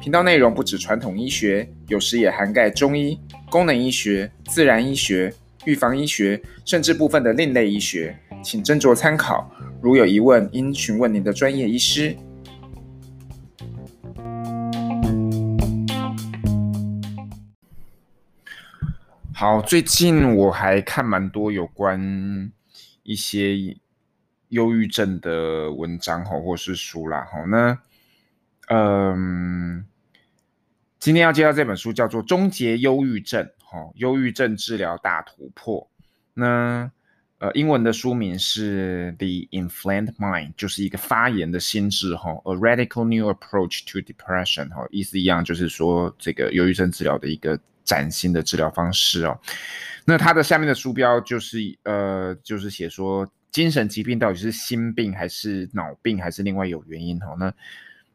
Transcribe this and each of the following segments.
频道内容不止传统医学，有时也涵盖中医、功能医学、自然医学。预防医学，甚至部分的另类医学，请斟酌参考。如有疑问，应询问您的专业医师。好，最近我还看蛮多有关一些忧郁症的文章吼，或是书啦吼。那，嗯，今天要介绍这本书叫做《终结忧郁症》。哦，忧郁症治疗大突破。那呃，英文的书名是《The Inflamed Mind》，就是一个发炎的心智。哈，A Radical New Approach to Depression。哈，意思一样，就是说这个忧郁症治疗的一个崭新的治疗方式哦。那它的下面的书标就是呃，就是写说，精神疾病到底是心病还是脑病，还是另外有原因？哈，那。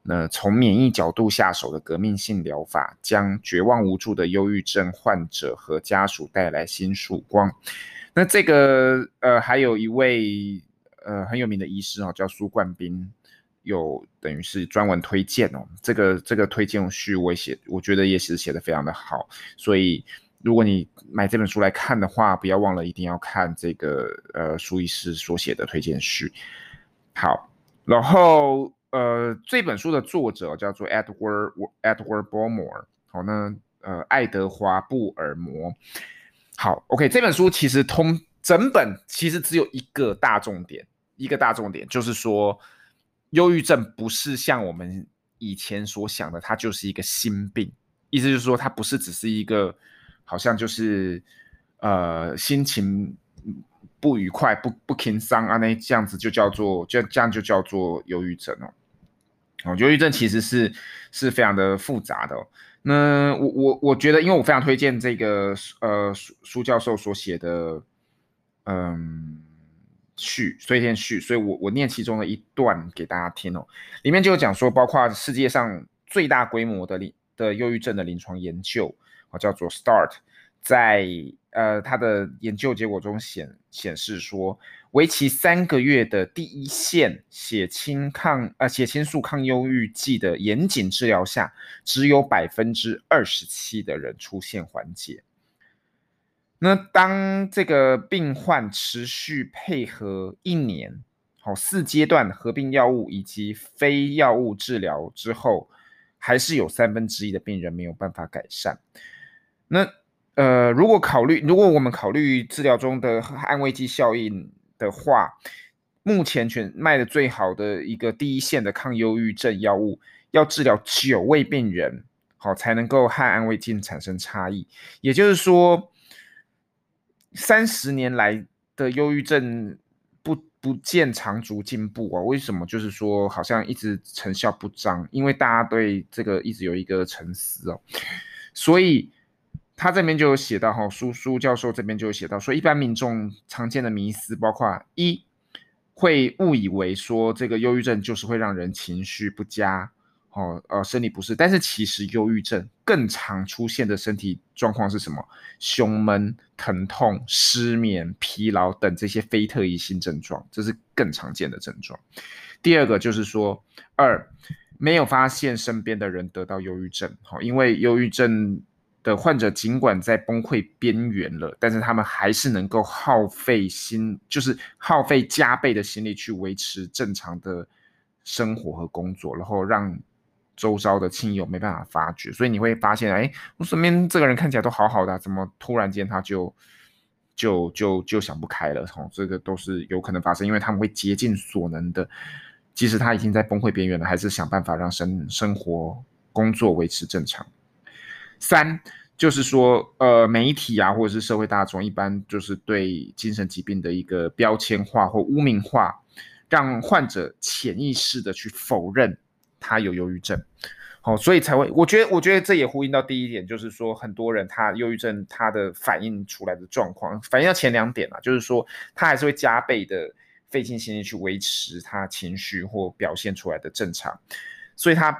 那从免疫角度下手的革命性疗法，将绝望无助的忧郁症患者和家属带来新曙光。那这个呃，还有一位呃很有名的医师哦，叫苏冠斌，有等于是专门推荐哦。这个这个推荐序我写，我觉得也是写得非常的好。所以如果你买这本书来看的话，不要忘了一定要看这个呃苏医师所写的推荐序。好，然后。呃，这本书的作者叫做 Edward Edward b o l m o r e 好，那呃，爱德华布尔摩，好，OK，这本书其实通整本其实只有一个大重点，一个大重点就是说，忧郁症不是像我们以前所想的，它就是一个心病，意思就是说，它不是只是一个好像就是呃心情。不愉快，不不轻伤啊，那这样子就叫做，就这样就叫做忧郁症哦。哦，忧郁症其实是是非常的复杂的哦。那我我我觉得，因为我非常推荐这个呃苏苏教授所写的嗯序，推荐序，所以我我念其中的一段给大家听哦。里面就有讲说，包括世界上最大规模的临的忧郁症的临床研究，哦，叫做 START。在呃，他的研究结果中显显示说，为期三个月的第一线血清抗呃血清素抗忧郁剂的严谨治疗下，只有百分之二十七的人出现缓解。那当这个病患持续配合一年，好四阶段合并药物以及非药物治疗之后，还是有三分之一的病人没有办法改善。那呃，如果考虑，如果我们考虑治疗中的安慰剂效应的话，目前全卖的最好的一个第一线的抗忧郁症药物，要治疗九位病人，好才能够和安慰剂产生差异。也就是说，三十年来的忧郁症不不见长足进步啊？为什么？就是说，好像一直成效不彰，因为大家对这个一直有一个沉思哦，所以。他这边就有写到哈，苏苏教授这边就有写到说，一般民众常见的迷思包括一，会误以为说这个忧郁症就是会让人情绪不佳，哦，呃，身体不适，但是其实忧郁症更常出现的身体状况是什么？胸闷、疼痛、失眠、疲劳等这些非特异性症状，这是更常见的症状。第二个就是说，二，没有发现身边的人得到忧郁症，好，因为忧郁症。的患者尽管在崩溃边缘了，但是他们还是能够耗费心，就是耗费加倍的心力去维持正常的生活和工作，然后让周遭的亲友没办法发觉。所以你会发现，哎，我身边这个人看起来都好好的，怎么突然间他就就就就想不开了？哦，这个都是有可能发生，因为他们会竭尽所能的，即使他已经在崩溃边缘了，还是想办法让生生活工作维持正常。三就是说，呃，媒体啊，或者是社会大众，一般就是对精神疾病的一个标签化或污名化，让患者潜意识的去否认他有忧郁症。好，所以才会，我觉得，我觉得这也呼应到第一点，就是说很多人他忧郁症他的反应出来的状况，反映到前两点啊，就是说他还是会加倍的费尽心力去维持他情绪或表现出来的正常，所以他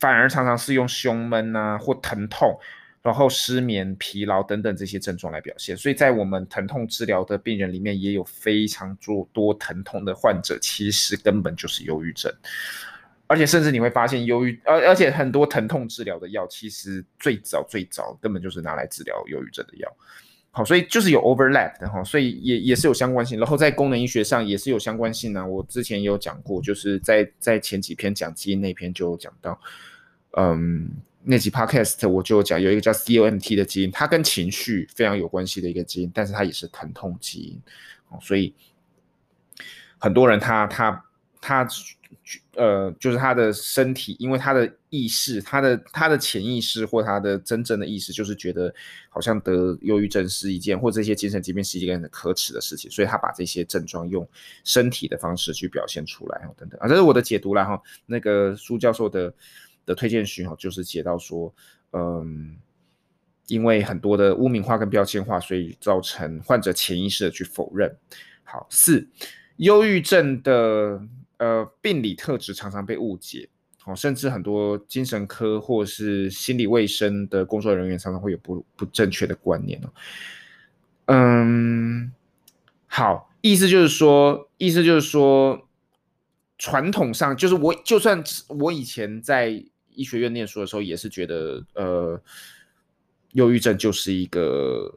反而常常是用胸闷啊或疼痛。然后失眠、疲劳等等这些症状来表现，所以在我们疼痛治疗的病人里面，也有非常多多疼痛的患者，其实根本就是忧郁症，而且甚至你会发现，忧郁，而而且很多疼痛治疗的药，其实最早最早根本就是拿来治疗忧郁症的药。好，所以就是有 overlap 的哈，所以也也是有相关性。然后在功能医学上也是有相关性呢、我之前也有讲过，就是在在前几篇讲基因那篇就有讲到，嗯。那集 podcast 我就讲有一个叫 COMT 的基因，它跟情绪非常有关系的一个基因，但是它也是疼痛基因，所以很多人他他他呃，就是他的身体，因为他的意识，他的他的潜意识或他的真正的意识，就是觉得好像得忧郁症是一件或这些精神疾病是一件很可耻的事情，所以他把这些症状用身体的方式去表现出来，等等啊，这是我的解读啦哈。那个苏教授的。的推荐序哈，就是写到说，嗯，因为很多的污名化跟标签化，所以造成患者潜意识的去否认。好，四，忧郁症的呃病理特质常常被误解，哦，甚至很多精神科或是心理卫生的工作人员常常会有不不正确的观念哦。嗯，好，意思就是说，意思就是说，传统上就是我就算我以前在。医学院念书的时候，也是觉得，呃，忧郁症就是一个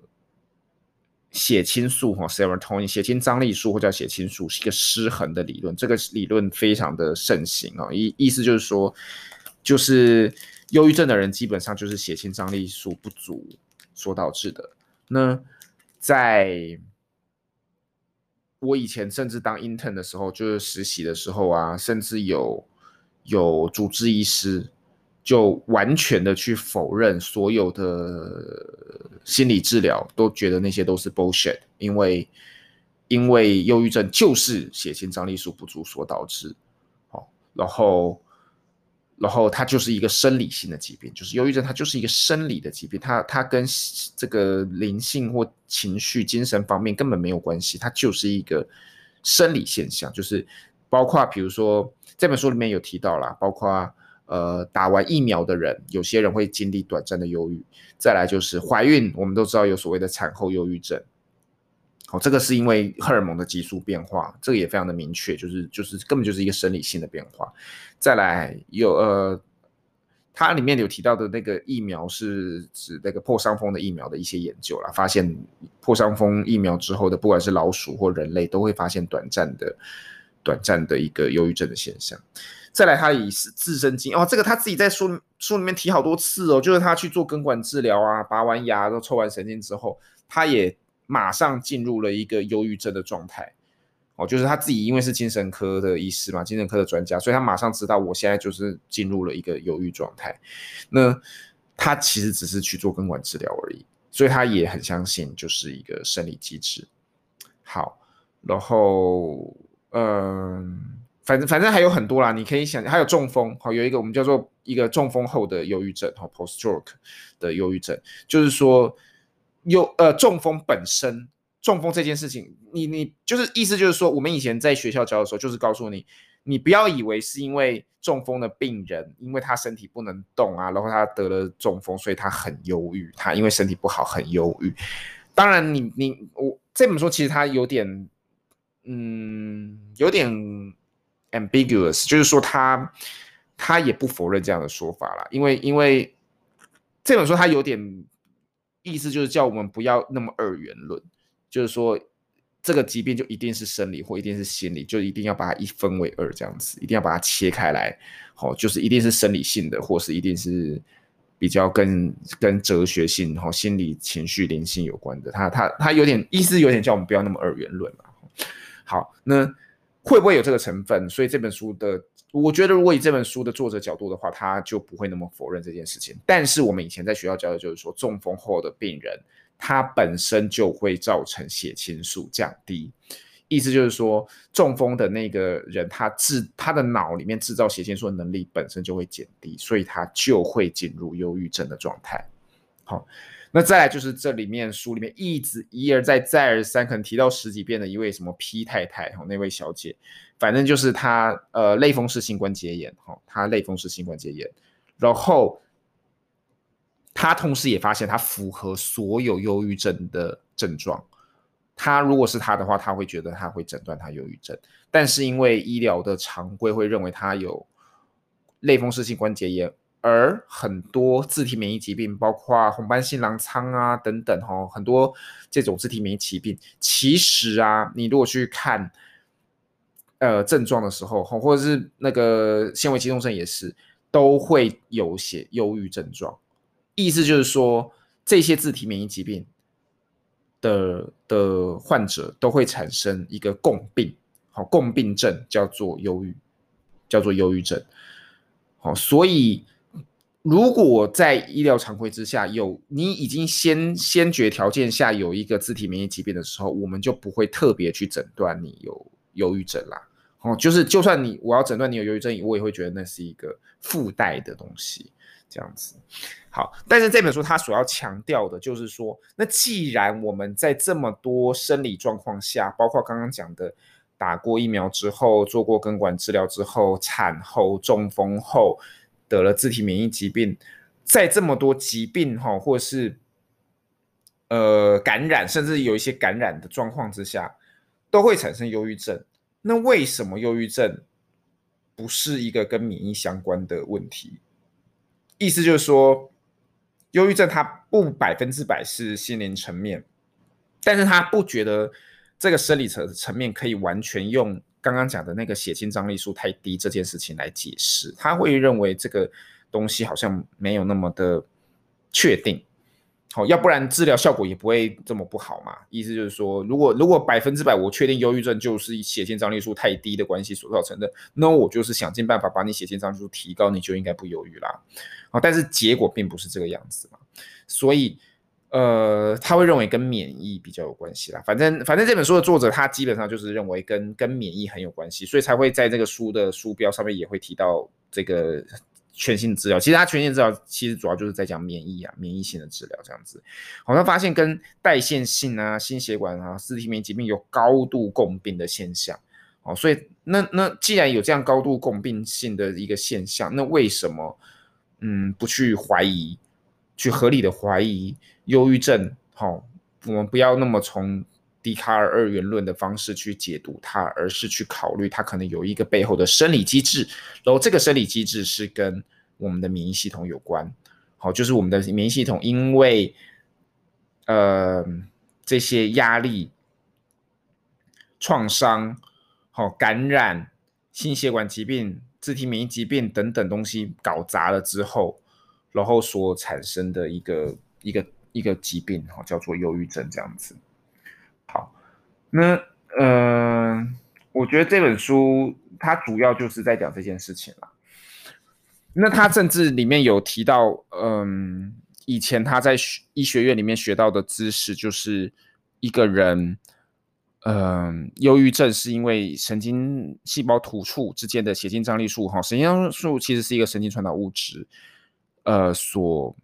血清素哈，serotonin 血清张力素或叫血清素是一个失衡的理论。这个理论非常的盛行啊，意意思就是说，就是忧郁症的人基本上就是血清张力素不足所导致的。那在我以前甚至当 intern 的时候，就是实习的时候啊，甚至有有主治医师。就完全的去否认所有的心理治疗，都觉得那些都是 bullshit，因为因为忧郁症就是血清张力素不足所导致，好，然后然后它就是一个生理性的疾病，就是忧郁症它就是一个生理的疾病，它它跟这个灵性或情绪、精神方面根本没有关系，它就是一个生理现象，就是包括比如说这本书里面有提到啦，包括。呃，打完疫苗的人，有些人会经历短暂的忧郁。再来就是怀孕，我们都知道有所谓的产后忧郁症。好，这个是因为荷尔蒙的激素变化，这个也非常的明确，就是就是根本就是一个生理性的变化。再来有呃，它里面有提到的那个疫苗是指那个破伤风的疫苗的一些研究啦，发现破伤风疫苗之后的，不管是老鼠或人类，都会发现短暂的短暂的一个忧郁症的现象。再来，他以自身经哦，这个他自己在书书里面提好多次哦，就是他去做根管治疗啊，拔完牙都抽完神经之后，他也马上进入了一个忧郁症的状态哦，就是他自己因为是精神科的医师嘛，精神科的专家，所以他马上知道我现在就是进入了一个忧郁状态。那他其实只是去做根管治疗而已，所以他也很相信就是一个生理机制。好，然后嗯。反正反正还有很多啦，你可以想，还有中风，好，有一个我们叫做一个中风后的忧郁症，哈，post stroke 的忧郁症，就是说，有呃中风本身，中风这件事情，你你就是意思就是说，我们以前在学校教的时候，就是告诉你，你不要以为是因为中风的病人，因为他身体不能动啊，然后他得了中风，所以他很忧郁，他因为身体不好很忧郁。当然你，你我这本书其实他有点，嗯，有点。ambiguous，就是说他他也不否认这样的说法啦，因为因为这本书他有点意思，就是叫我们不要那么二元论，就是说这个疾病就一定是生理或一定是心理，就一定要把它一分为二这样子，一定要把它切开来，好，就是一定是生理性的，或是一定是比较跟跟哲学性、哈心理情绪灵性有关的，他他他有点意思，有点叫我们不要那么二元论嘛。好，那。会不会有这个成分？所以这本书的，我觉得如果以这本书的作者角度的话，他就不会那么否认这件事情。但是我们以前在学校教的就是说，中风后的病人，他本身就会造成血清素降低，意思就是说，中风的那个人他制他的脑里面制造血清素的能力本身就会减低，所以他就会进入忧郁症的状态。好，那再来就是这里面书里面一直一而再再而三可能提到十几遍的一位什么 P 太太哈，那位小姐，反正就是她呃类风湿性关节炎哈，她类风湿性关节炎，然后她同时也发现她符合所有忧郁症的症状。她如果是她的话，她会觉得她会诊断她忧郁症，但是因为医疗的常规会认为她有类风湿性关节炎。而很多自体免疫疾病，包括红斑性狼疮啊等等，哈，很多这种自体免疫疾病，其实啊，你如果去看，呃，症状的时候，或者是那个纤维肌痛症也是，都会有些忧郁症状。意思就是说，这些自体免疫疾病的的患者都会产生一个共病，好，共病症叫做忧郁，叫做忧郁症。好，所以。如果在医疗常规之下有你已经先先决条件下有一个自体免疫疾病的时候，我们就不会特别去诊断你有忧郁症啦。哦，就是就算你我要诊断你有忧郁症，我也会觉得那是一个附带的东西，这样子。好，但是这本书它所要强调的就是说，那既然我们在这么多生理状况下，包括刚刚讲的打过疫苗之后、做过根管治疗之后、产后、中风后。得了自体免疫疾病，在这么多疾病哈，或是呃感染，甚至有一些感染的状况之下，都会产生忧郁症。那为什么忧郁症不是一个跟免疫相关的问题？意思就是说，忧郁症它不百分之百是心灵层面，但是他不觉得这个生理层层面可以完全用。刚刚讲的那个血清张力数太低这件事情来解释，他会认为这个东西好像没有那么的确定，好，要不然治疗效果也不会这么不好嘛。意思就是说，如果如果百分之百我确定忧郁症就是血清张力数太低的关系所造成的，那我就是想尽办法把你血清张力数提高，你就应该不忧郁啦。好，但是结果并不是这个样子嘛，所以。呃，他会认为跟免疫比较有关系啦。反正，反正这本书的作者他基本上就是认为跟跟免疫很有关系，所以才会在这个书的书标上面也会提到这个全新治疗。其实他全新治疗其实主要就是在讲免疫啊，免疫性的治疗这样子。好像发现跟代谢性啊、心血管啊、自体免疫疾病有高度共病的现象。哦，所以那那既然有这样高度共病性的一个现象，那为什么嗯不去怀疑？去合理的怀疑忧郁症，好，我们不要那么从笛卡尔二元论的方式去解读它，而是去考虑它可能有一个背后的生理机制，然后这个生理机制是跟我们的免疫系统有关，好，就是我们的免疫系统因为呃这些压力、创伤、好感染、心血管疾病、自体免疫疾病等等东西搞砸了之后。然后所产生的一个一个一个疾病哈，叫做忧郁症这样子。好，那嗯、呃，我觉得这本书它主要就是在讲这件事情了。那他甚至里面有提到，嗯，以前他在医学院里面学到的知识，就是一个人，嗯，忧郁症是因为神经细胞突触之间的血清张力素哈，神经张力素其实是一个神经传导物质。呃，所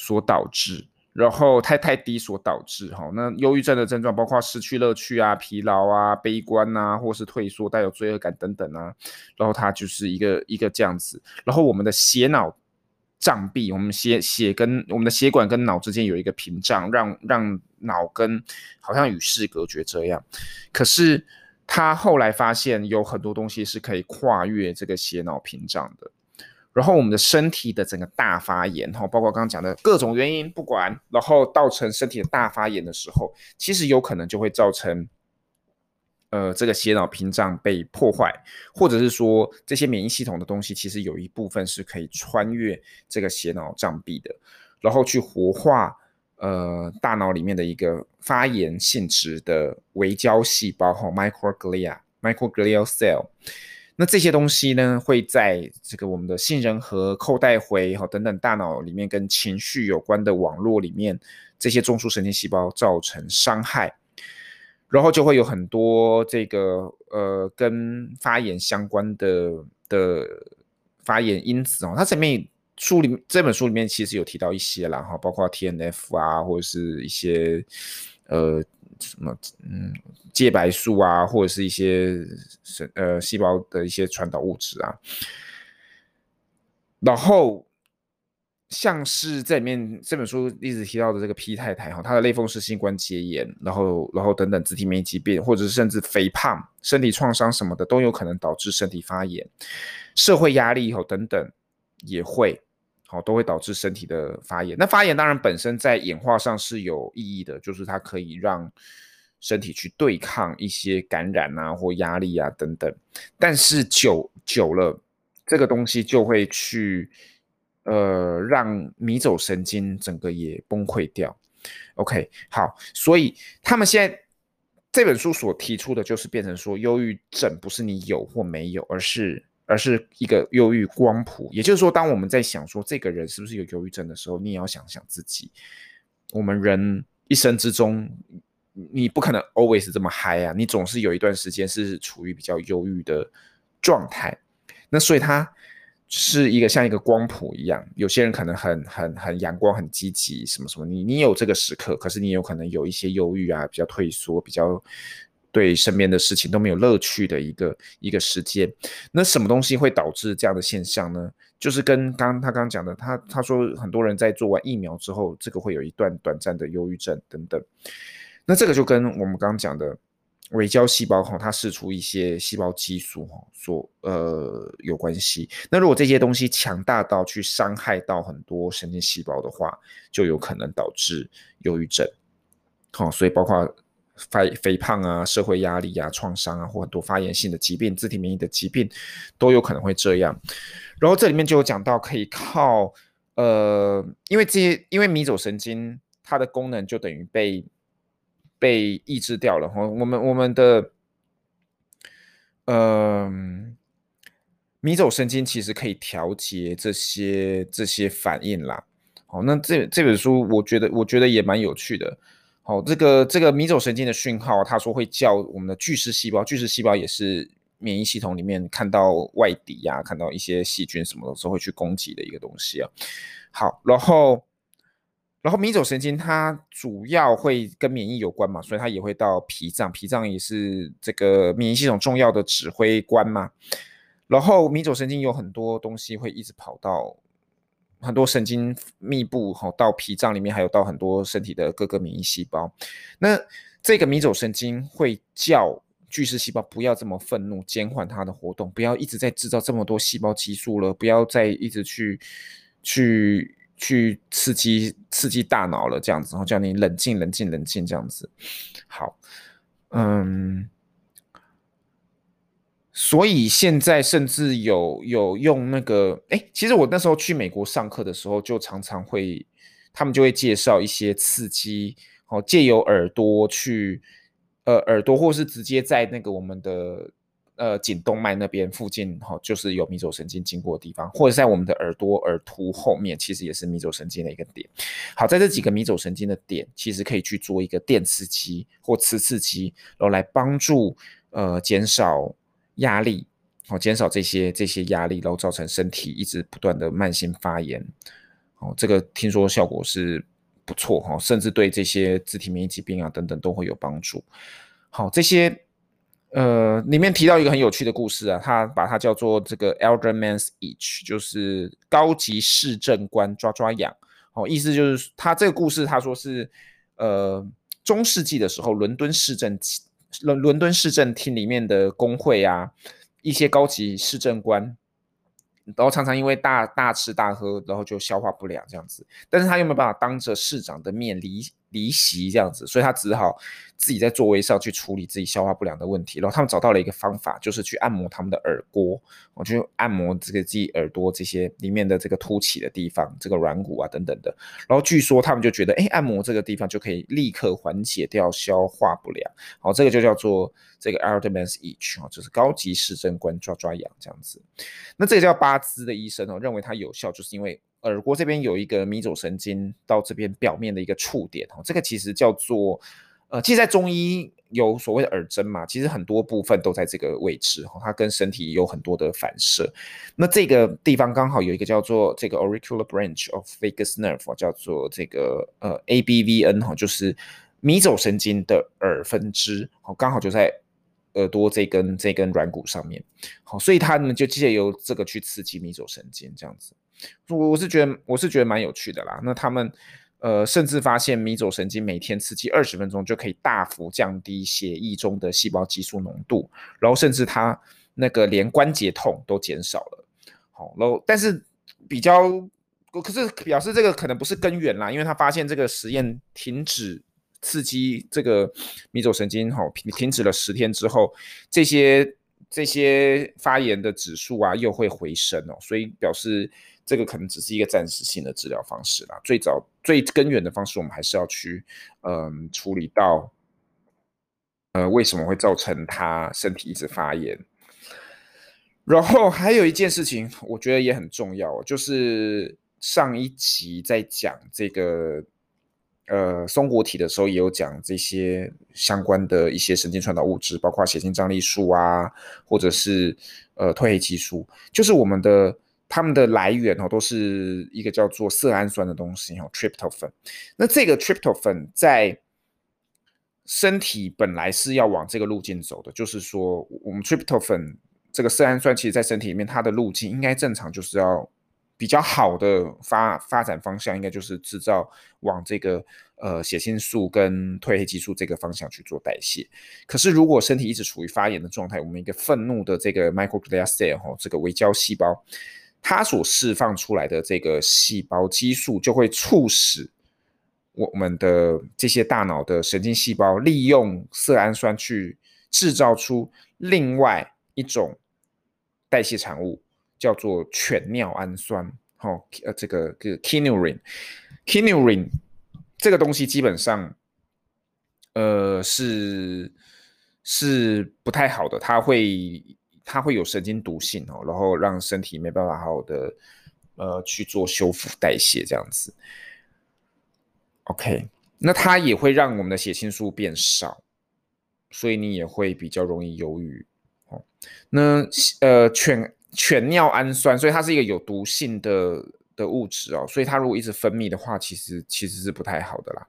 所导致，然后太太低所导致哈。那忧郁症的症状包括失去乐趣啊、疲劳啊、悲观啊，或是退缩、带有罪恶感等等啊。然后它就是一个一个这样子。然后我们的血脑障壁，我们血血跟我们的血管跟脑之间有一个屏障，让让脑跟好像与世隔绝这样。可是他后来发现有很多东西是可以跨越这个血脑屏障的。然后我们的身体的整个大发炎，哈，包括刚刚讲的各种原因，不管，然后造成身体的大发炎的时候，其实有可能就会造成，呃，这个血脑屏障被破坏，或者是说这些免疫系统的东西，其实有一部分是可以穿越这个血脑障壁的，然后去活化，呃，大脑里面的一个发炎性质的微胶细胞，哈，microglia，microglial cell。那这些东西呢，会在这个我们的杏仁核、扣带回哈等等大脑里面跟情绪有关的网络里面，这些中枢神经细胞造成伤害。然后就会有很多这个呃跟发炎相关的的发炎因子哦，它前面书里这本书里面其实有提到一些啦哈，包括 TNF 啊，或者是一些呃什么嗯介白素啊，或者是一些呃细胞的一些传导物质啊，然后。像是在里面这本书一直提到的这个 P 太太哈，她的类风湿性关节炎，然后然后等等自体免疫疾病，或者是甚至肥胖、身体创伤什么的，都有可能导致身体发炎。社会压力以后等等也会好，都会导致身体的发炎。那发炎当然本身在演化上是有意义的，就是它可以让身体去对抗一些感染啊或压力啊等等。但是久久了，这个东西就会去。呃，让迷走神经整个也崩溃掉。OK，好，所以他们现在这本书所提出的就是变成说，忧郁症不是你有或没有，而是而是一个忧郁光谱。也就是说，当我们在想说这个人是不是有忧郁症的时候，你也要想想自己。我们人一生之中，你不可能 always 这么嗨啊，你总是有一段时间是处于比较忧郁的状态。那所以他。是一个像一个光谱一样，有些人可能很很很阳光、很积极，什么什么。你你有这个时刻，可是你有可能有一些忧郁啊，比较退缩，比较对身边的事情都没有乐趣的一个一个时间。那什么东西会导致这样的现象呢？就是跟刚刚他刚刚讲的，他他说很多人在做完疫苗之后，这个会有一段短暂的忧郁症等等。那这个就跟我们刚刚讲的。微胶细胞哈，它释出一些细胞激素哈，所呃有关系。那如果这些东西强大到去伤害到很多神经细胞的话，就有可能导致忧郁症。好，所以包括肥肥胖啊、社会压力啊、创伤啊，或很多发炎性的疾病、自体免疫的疾病，都有可能会这样。然后这里面就有讲到，可以靠呃，因为这些，因为迷走神经它的功能就等于被。被抑制掉了哈，我们我们的，嗯、迷走神经其实可以调节这些这些反应啦。好，那这这本书我觉得我觉得也蛮有趣的。哦，这个这个迷走神经的讯号，他说会叫我们的巨噬细胞，巨噬细胞也是免疫系统里面看到外敌呀、看到一些细菌什么的时候会去攻击的一个东西啊。好，然后。然后迷走神经它主要会跟免疫有关嘛，所以它也会到脾脏，脾脏也是这个免疫系统重要的指挥官嘛。然后迷走神经有很多东西会一直跑到很多神经密布，好到脾脏里面，还有到很多身体的各个免疫细胞。那这个迷走神经会叫巨噬细胞不要这么愤怒，减缓它的活动，不要一直在制造这么多细胞激素了，不要再一直去去。去刺激刺激大脑了，这样子，然后叫你冷静冷静冷静，这样子。好，嗯，所以现在甚至有有用那个，哎，其实我那时候去美国上课的时候，就常常会，他们就会介绍一些刺激，哦，借由耳朵去，呃，耳朵或是直接在那个我们的。呃，颈动脉那边附近哈，就是有迷走神经经过的地方，或者在我们的耳朵耳突后面，其实也是迷走神经的一个点。好，在这几个迷走神经的点，其实可以去做一个电刺激或磁刺激，然后来帮助呃减少压力，好，减少这些这些压力，然后造成身体一直不断的慢性发炎。哦，这个听说效果是不错哈，甚至对这些自体免疫疾病啊等等都会有帮助。好，这些。呃，里面提到一个很有趣的故事啊，他把它叫做这个 Alderman's Itch，就是高级市政官抓抓痒。哦，意思就是他这个故事，他说是呃中世纪的时候，伦敦市政，伦伦敦市政厅里面的工会啊，一些高级市政官。然后常常因为大大吃大喝，然后就消化不良这样子，但是他又没有办法当着市长的面离离席这样子，所以他只好自己在座位上去处理自己消化不良的问题。然后他们找到了一个方法，就是去按摩他们的耳郭，我就按摩这个自己耳朵这些里面的这个凸起的地方，这个软骨啊等等的。然后据说他们就觉得，哎，按摩这个地方就可以立刻缓解掉消化不良。好，这个就叫做这个 Alderman's Itch 啊，就是高级市政官抓抓痒这样子。那这个叫巴兹的医生哦，认为它有效，就是因为。耳郭这边有一个迷走神经到这边表面的一个触点哦，这个其实叫做，呃，其实，在中医有所谓的耳针嘛，其实很多部分都在这个位置哦，它跟身体有很多的反射。那这个地方刚好有一个叫做这个 auricular branch of vagus nerve，叫做这个呃 ABVN 哈，就是迷走神经的耳分支，好，刚好就在耳朵这根这根软骨上面，好，所以它呢就借由这个去刺激迷走神经，这样子，我我是觉得我是觉得蛮有趣的啦。那他们。呃，甚至发现迷走神经每天刺激二十分钟就可以大幅降低血液中的细胞激素浓度，然后甚至它那个连关节痛都减少了。好，然后但是比较，可是表示这个可能不是根源啦，因为他发现这个实验停止刺激这个迷走神经，好，停止了十天之后，这些这些发炎的指数啊又会回升哦，所以表示。这个可能只是一个暂时性的治疗方式啦。最早最根源的方式，我们还是要去嗯、处理到呃为什么会造成他身体一直发炎。然后还有一件事情，我觉得也很重要，就是上一集在讲这个呃松果体的时候，也有讲这些相关的一些神经传导物质，包括血清张力素啊，或者是呃褪黑激素，就是我们的。它们的来源哦，都是一个叫做色氨酸的东西哦，tryptophan。那这个 tryptophan 在身体本来是要往这个路径走的，就是说，我们 tryptophan 这个色氨酸，其实在身体里面，它的路径应该正常，就是要比较好的发发展方向，应该就是制造往这个呃血清素跟褪黑激素这个方向去做代谢。可是如果身体一直处于发炎的状态，我们一个愤怒的这个 microglia cell 哦，这个微胶细胞。它所释放出来的这个细胞激素，就会促使我们的这些大脑的神经细胞利用色氨酸去制造出另外一种代谢产物，叫做犬尿氨酸。好，呃，这个这个 kynurenine，kynurenine 这个东西基本上，呃，是是不太好的，它会。它会有神经毒性哦，然后让身体没办法好好的呃去做修复代谢这样子。OK，那它也会让我们的血清素变少，所以你也会比较容易忧郁哦。那呃犬犬尿氨酸，所以它是一个有毒性的的物质哦，所以它如果一直分泌的话，其实其实是不太好的啦。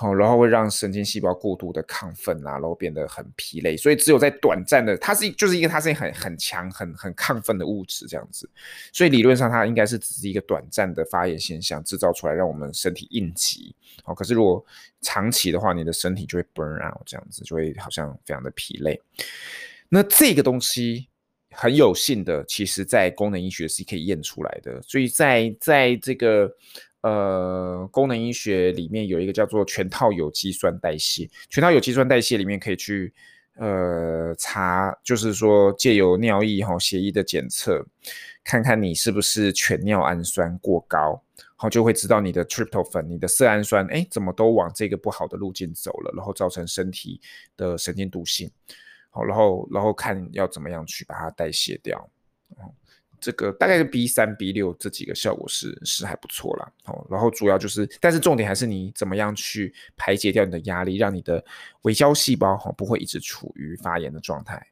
好，然后会让神经细胞过度的亢奋啊，然后变得很疲累，所以只有在短暂的，它是就是一个它是很很强、很很亢奋的物质这样子，所以理论上它应该是只是一个短暂的发炎现象制造出来，让我们身体应急。好，可是如果长期的话，你的身体就会 burn out 这样子，就会好像非常的疲累。那这个东西很有幸的，其实在功能医学是可以验出来的，所以在在这个。呃，功能医学里面有一个叫做全套有机酸代谢，全套有机酸代谢里面可以去呃查，就是说借由尿液哈、血液的检测，看看你是不是全尿氨酸过高，好就会知道你的 tryptophan，你的色氨酸，哎，怎么都往这个不好的路径走了，然后造成身体的神经毒性，好，然后然后看要怎么样去把它代谢掉。这个大概是 B 三 B 六这几个效果是是还不错啦，哦，然后主要就是，但是重点还是你怎么样去排解掉你的压力，让你的微胶细胞哈不会一直处于发炎的状态。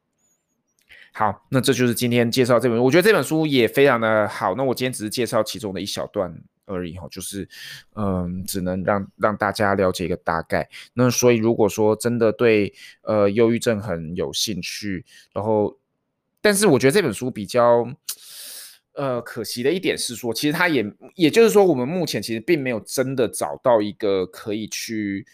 好，那这就是今天介绍这本，我觉得这本书也非常的好。那我今天只是介绍其中的一小段而已哈，就是嗯，只能让让大家了解一个大概。那所以如果说真的对呃忧郁症很有兴趣，然后但是我觉得这本书比较。呃，可惜的一点是说，其实他也，也就是说，我们目前其实并没有真的找到一个可以去，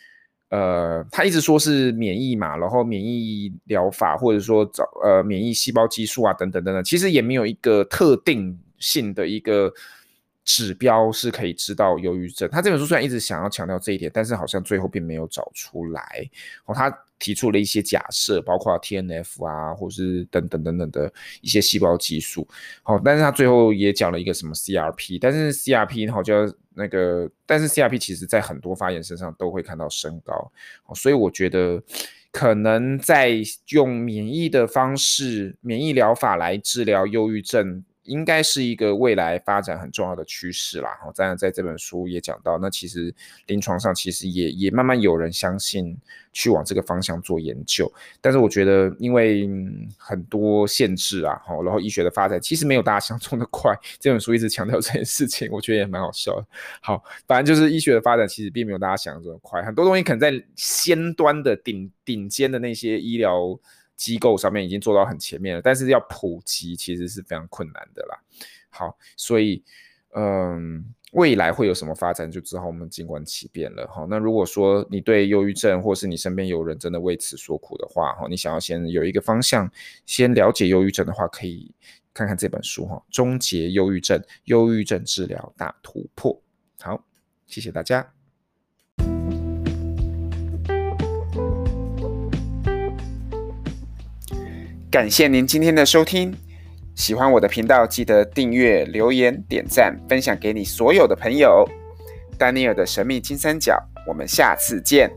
呃，他一直说是免疫嘛，然后免疫疗法，或者说找呃免疫细胞激素啊，等等等等，其实也没有一个特定性的一个指标是可以知道忧郁症。他这本书虽然一直想要强调这一点，但是好像最后并没有找出来。哦，他。提出了一些假设，包括 TNF 啊，或是等等等等的一些细胞激素。好，但是他最后也讲了一个什么 CRP，但是 CRP 好像那个，但是 CRP 其实在很多发炎身上都会看到升高。哦所以我觉得可能在用免疫的方式、免疫疗法来治疗忧郁症，应该是一个未来发展很重要的趋势啦。哈，当然在这本书也讲到，那其实临床上其实也也慢慢有人相信去往这个方向做研究。但是我觉得，因为很多限制啊，哈，然后医学的发展其实没有大家想中的快。这本书一直强调这件事情，我觉得也蛮好笑的。好，反正就是医学的发展其实并没有大家想的这么快，很多东西可能在先端的顶顶尖的那些医疗。机构上面已经做到很前面了，但是要普及其实是非常困难的啦。好，所以嗯，未来会有什么发展，就只好我们静观其变了。哈，那如果说你对忧郁症，或是你身边有人真的为此所苦的话，哈，你想要先有一个方向，先了解忧郁症的话，可以看看这本书哈，《终结忧郁症：忧郁症治疗大突破》。好，谢谢大家。感谢您今天的收听，喜欢我的频道，记得订阅、留言、点赞、分享给你所有的朋友。丹尼尔的神秘金三角，我们下次见。